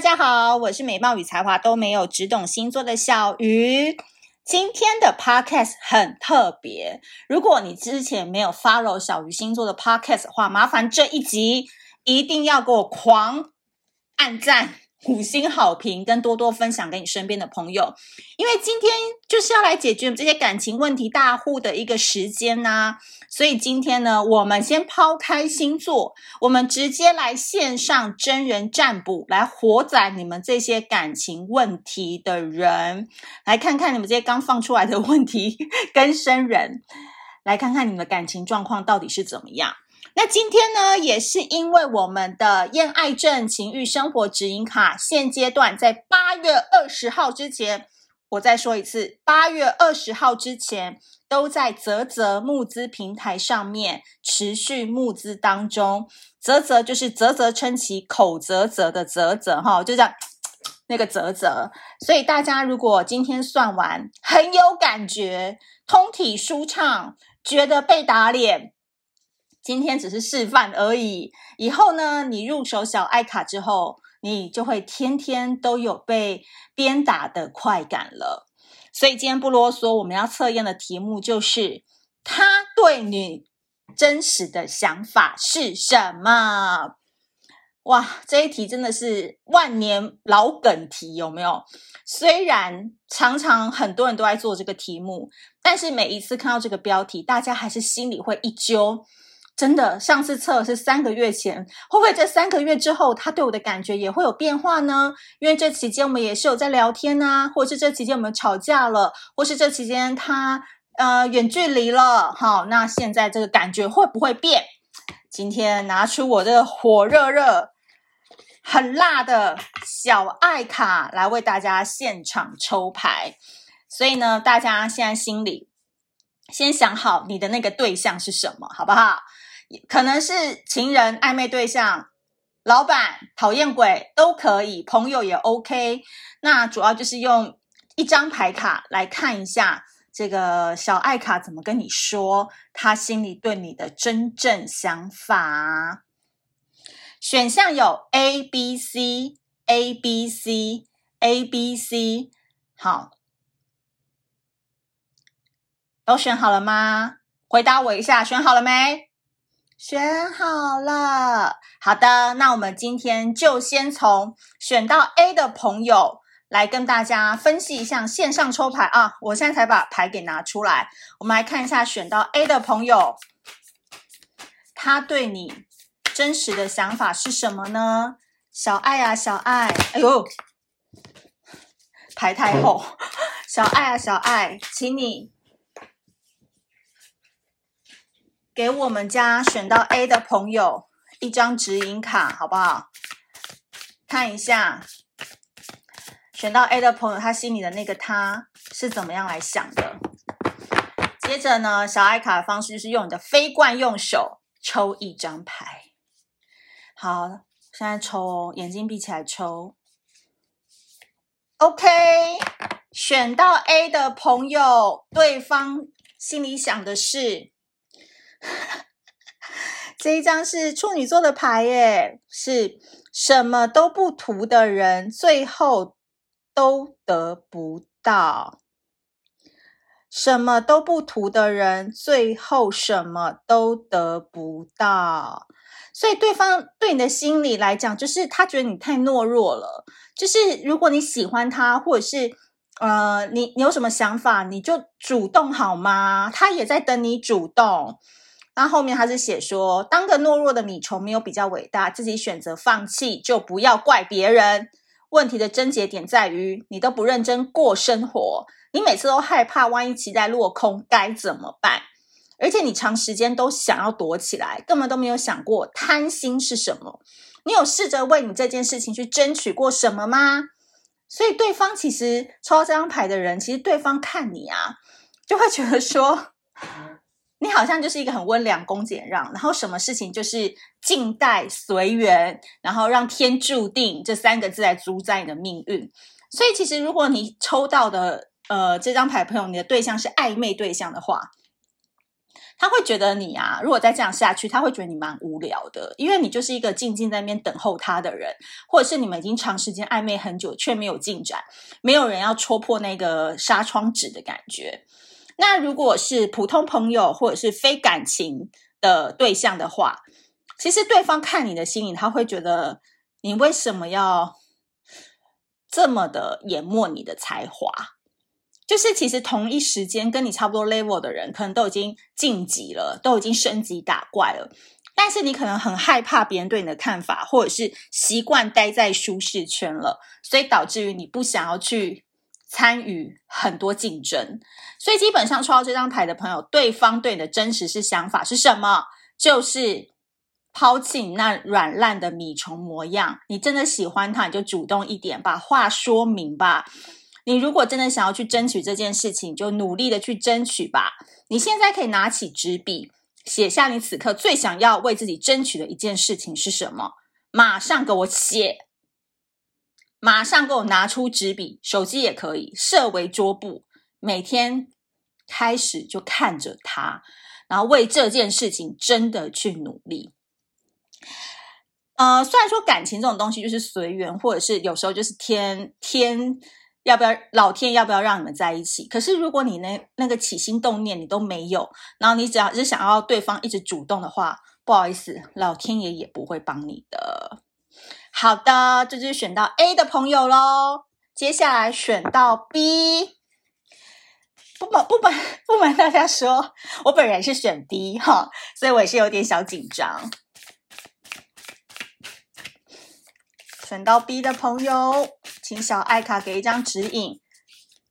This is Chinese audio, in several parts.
大家好，我是美貌与才华都没有，只懂星座的小鱼。今天的 podcast 很特别，如果你之前没有 follow 小鱼星座的 podcast 的话，麻烦这一集一定要给我狂按赞。五星好评，跟多多分享给你身边的朋友，因为今天就是要来解决这些感情问题大户的一个时间呐、所以今天呢，我们先抛开星座，我们直接来线上真人占卜，来活载你们这些感情问题的人，来看看你们这些刚放出来的问题 跟生人，来看看你们的感情状况到底是怎么样。那今天呢，也是因为我们的艳爱症情欲生活指引卡，现阶段在八月二十号之前，我再说一次，八月二十号之前都在泽泽募资平台上面持续募资当中。泽泽就是啧啧称奇，口啧啧的啧啧哈，就这样那个啧啧。所以大家如果今天算完很有感觉，通体舒畅，觉得被打脸。今天只是示范而已，以后呢，你入手小爱卡之后，你就会天天都有被鞭打的快感了。所以今天不啰嗦，我们要测验的题目就是：他对你真实的想法是什么？哇，这一题真的是万年老梗题，有没有？虽然常常很多人都在做这个题目，但是每一次看到这个标题，大家还是心里会一揪。真的，上次测是三个月前，会不会这三个月之后，他对我的感觉也会有变化呢？因为这期间我们也是有在聊天啊，或是这期间我们吵架了，或是这期间他呃远距离了，好，那现在这个感觉会不会变？今天拿出我这个火热热、很辣的小爱卡来为大家现场抽牌，所以呢，大家现在心里先想好你的那个对象是什么，好不好？可能是情人、暧昧对象、老板、讨厌鬼都可以，朋友也 OK。那主要就是用一张牌卡来看一下这个小爱卡怎么跟你说，他心里对你的真正想法。选项有 A、B、C、A、B、C、A、B、C。好，都选好了吗？回答我一下，选好了没？选好了，好的，那我们今天就先从选到 A 的朋友来跟大家分析一下线上抽牌啊！我现在才把牌给拿出来，我们来看一下选到 A 的朋友，他对你真实的想法是什么呢？小爱啊，小爱，哎呦，牌太厚，小爱啊，小爱，请你。给我们家选到 A 的朋友一张指引卡，好不好？看一下选到 A 的朋友，他心里的那个他是怎么样来想的？接着呢，小爱卡的方式就是用你的非惯用手抽一张牌。好，现在抽哦，眼睛闭起来抽。OK，选到 A 的朋友，对方心里想的是。这一张是处女座的牌耶，是什么都不图的人，最后都得不到。什么都不图的人，最后什么都得不到。所以对方对你的心理来讲，就是他觉得你太懦弱了。就是如果你喜欢他，或者是呃，你你有什么想法，你就主动好吗？他也在等你主动。那后面他是写说，当个懦弱的米虫没有比较伟大，自己选择放弃就不要怪别人。问题的症结点在于你都不认真过生活，你每次都害怕万一期待落空该怎么办？而且你长时间都想要躲起来，根本都没有想过贪心是什么。你有试着为你这件事情去争取过什么吗？所以对方其实抽到这张牌的人，其实对方看你啊，就会觉得说。好像就是一个很温良恭俭让，然后什么事情就是静待随缘，然后让天注定这三个字来主宰你的命运。所以，其实如果你抽到的呃这张牌朋友，你的对象是暧昧对象的话，他会觉得你啊，如果再这样下去，他会觉得你蛮无聊的，因为你就是一个静静在那边等候他的人，或者是你们已经长时间暧昧很久却没有进展，没有人要戳破那个纱窗纸的感觉。那如果是普通朋友或者是非感情的对象的话，其实对方看你的心里，他会觉得你为什么要这么的淹没你的才华？就是其实同一时间跟你差不多 level 的人，可能都已经晋级了，都已经升级打怪了。但是你可能很害怕别人对你的看法，或者是习惯待在舒适圈了，所以导致于你不想要去参与很多竞争。所以基本上抽到这张牌的朋友，对方对你的真实是想法是什么？就是抛弃你那软烂的米虫模样。你真的喜欢他，你就主动一点，把话说明吧。你如果真的想要去争取这件事情，就努力的去争取吧。你现在可以拿起纸笔，写下你此刻最想要为自己争取的一件事情是什么？马上给我写，马上给我拿出纸笔，手机也可以设为桌布，每天开始就看着它，然后为这件事情真的去努力。呃，虽然说感情这种东西就是随缘，或者是有时候就是天天。要不要老天要不要让你们在一起？可是如果你那那个起心动念你都没有，然后你只要是想要对方一直主动的话，不好意思，老天爷也不会帮你的。好的，这就是选到 A 的朋友喽。接下来选到 B，不瞒不瞒不瞒大家说，我本人是选 B 哈，所以我也是有点小紧张。选到 B 的朋友，请小爱卡给一张指引，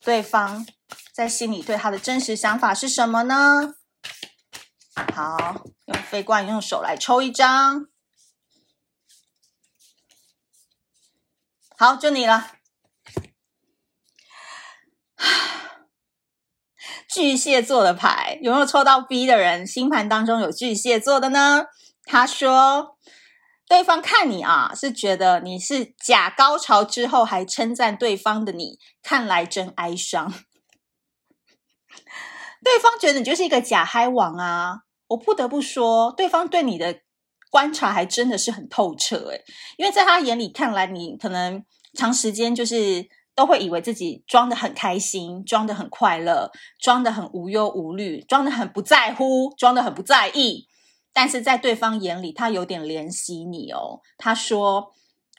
对方在心里对他的真实想法是什么呢？好，用飞罐用手来抽一张。好，就你了。巨蟹座的牌，有没有抽到 B 的人？星盘当中有巨蟹座的呢？他说。对方看你啊，是觉得你是假高潮之后还称赞对方的你，看来真哀伤。对方觉得你就是一个假嗨王啊！我不得不说，对方对你的观察还真的是很透彻诶，因为在他眼里看来，你可能长时间就是都会以为自己装得很开心，装得很快乐，装得很无忧无虑，装得很不在乎，装得很不在意。但是在对方眼里，他有点怜惜你哦。他说：“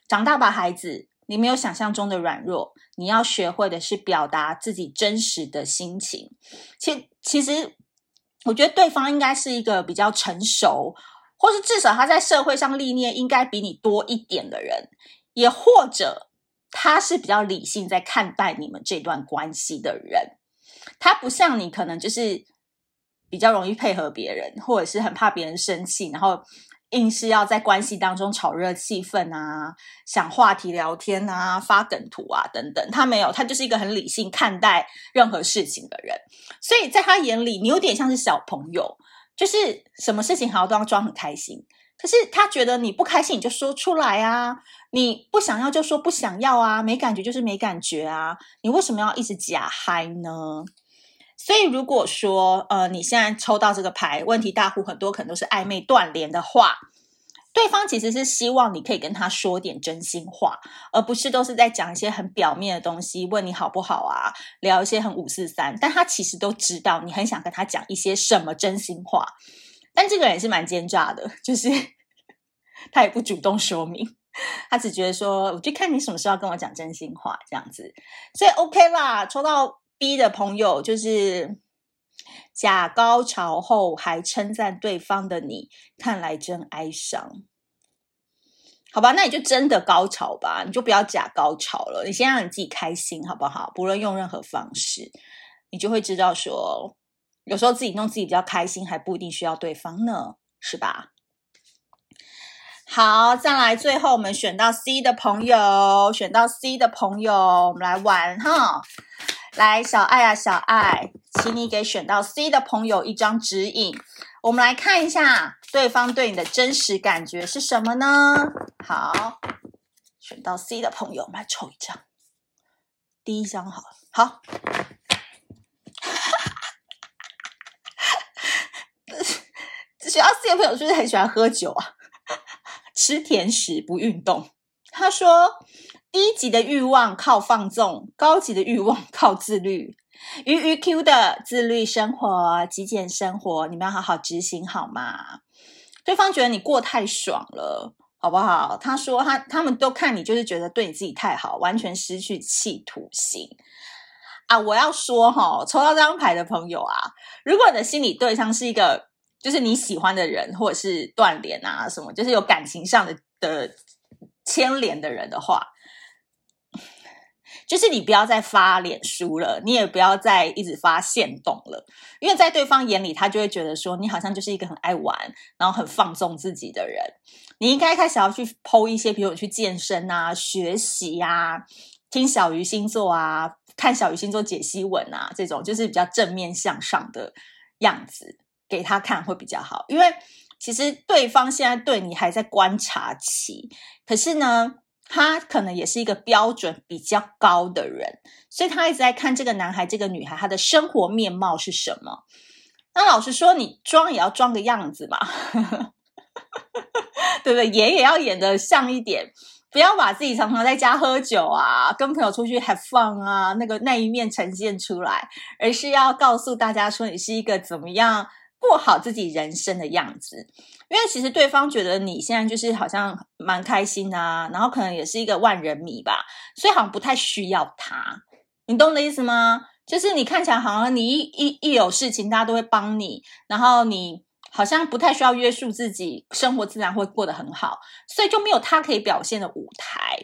长大吧，孩子，你没有想象中的软弱。你要学会的是表达自己真实的心情。其其实，我觉得对方应该是一个比较成熟，或是至少他在社会上历练应该比你多一点的人，也或者他是比较理性在看待你们这段关系的人。他不像你，可能就是。”比较容易配合别人，或者是很怕别人生气，然后硬是要在关系当中炒热气氛啊，想话题聊天啊，发梗图啊等等。他没有，他就是一个很理性看待任何事情的人。所以在他眼里，你有点像是小朋友，就是什么事情好像都要装很开心。可是他觉得你不开心，你就说出来啊，你不想要就说不想要啊，没感觉就是没感觉啊，你为什么要一直假嗨呢？所以，如果说呃，你现在抽到这个牌，问题大户很多，可能都是暧昧断联的话，对方其实是希望你可以跟他说点真心话，而不是都是在讲一些很表面的东西，问你好不好啊，聊一些很五四三。但他其实都知道你很想跟他讲一些什么真心话，但这个人是蛮奸诈的，就是 他也不主动说明，他只觉得说，我就看你什么时候要跟我讲真心话这样子，所以 OK 啦，抽到。B 的朋友就是假高潮后还称赞对方的你，看来真哀伤。好吧，那你就真的高潮吧，你就不要假高潮了。你先让你自己开心，好不好？不论用任何方式，你就会知道说，有时候自己弄自己比较开心，还不一定需要对方呢，是吧？好，再来，最后我们选到 C 的朋友，选到 C 的朋友，我们来玩哈。来，小爱啊，小爱，请你给选到 C 的朋友一张指引。我们来看一下对方对你的真实感觉是什么呢？好，选到 C 的朋友，我们来抽一张，第一张好了。好，学校四的朋友是不是很喜欢喝酒啊？吃甜食不运动。他说，低级的欲望靠放纵，高级的欲望靠自律。鱼鱼 Q 的自律生活、极简生活，你们要好好执行好吗？对方觉得你过太爽了，好不好？他说他他们都看你就是觉得对你自己太好，完全失去企图心啊！我要说哈，抽到这张牌的朋友啊，如果你的心理对象是一个就是你喜欢的人，或者是断联啊什么，就是有感情上的的。牵连的人的话，就是你不要再发脸书了，你也不要再一直发现动了，因为在对方眼里，他就会觉得说你好像就是一个很爱玩，然后很放纵自己的人。你应该开始要去剖一些，比如去健身啊、学习啊、听小鱼星座啊、看小鱼星座解析文啊，这种就是比较正面向上的样子给他看会比较好，因为。其实对方现在对你还在观察期，可是呢，他可能也是一个标准比较高的人，所以他一直在看这个男孩、这个女孩他的生活面貌是什么。那老实说，你装也要装个样子嘛，对不对？演也要演得像一点，不要把自己常常在家喝酒啊，跟朋友出去 have fun 啊，那个那一面呈现出来，而是要告诉大家说你是一个怎么样。过好自己人生的样子，因为其实对方觉得你现在就是好像蛮开心啊，然后可能也是一个万人迷吧，所以好像不太需要他，你懂我的意思吗？就是你看起来好像你一一一有事情，大家都会帮你，然后你好像不太需要约束自己，生活自然会过得很好，所以就没有他可以表现的舞台。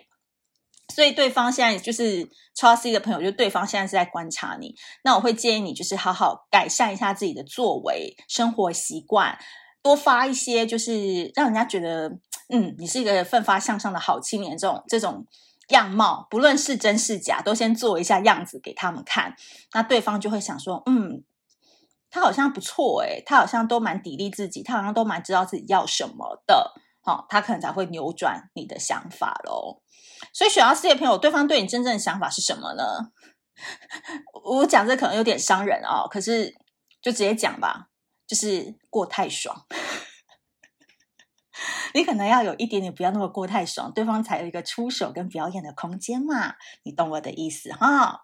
所以对方现在就是超 C 的朋友，就对方现在是在观察你。那我会建议你，就是好好改善一下自己的作为、生活习惯，多发一些，就是让人家觉得，嗯，你是一个奋发向上的好青年。这种这种样貌，不论是真是假，都先做一下样子给他们看。那对方就会想说，嗯，他好像不错诶，他好像都蛮砥砺自己，他好像都蛮知道自己要什么的。好，他可能才会扭转你的想法喽。所以选到四的朋友，对方对你真正的想法是什么呢？我讲这可能有点伤人哦，可是就直接讲吧，就是过太爽。你可能要有一点点，不要那么过太爽，对方才有一个出手跟表演的空间嘛。你懂我的意思哈？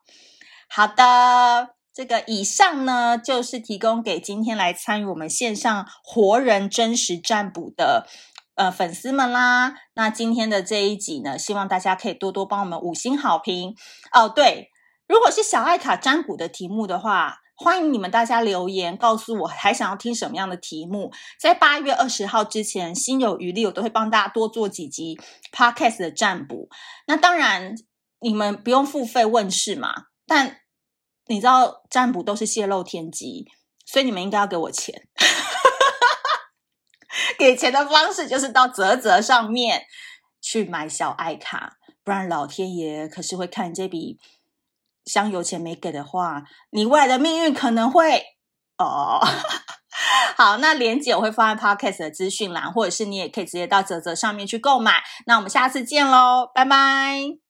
好的，这个以上呢，就是提供给今天来参与我们线上活人真实占卜的。呃，粉丝们啦，那今天的这一集呢，希望大家可以多多帮我们五星好评哦。对，如果是小爱卡占卜的题目的话，欢迎你们大家留言告诉我，还想要听什么样的题目。在八月二十号之前，心有余力，我都会帮大家多做几集 Podcast 的占卜。那当然，你们不用付费问事嘛，但你知道占卜都是泄露天机，所以你们应该要给我钱。给钱的方式就是到泽泽上面去买小爱卡，不然老天爷可是会看这笔香油钱没给的话，你未来的命运可能会哦。好，那链接我会放在 Podcast 的资讯栏，或者是你也可以直接到泽泽上面去购买。那我们下次见喽，拜拜。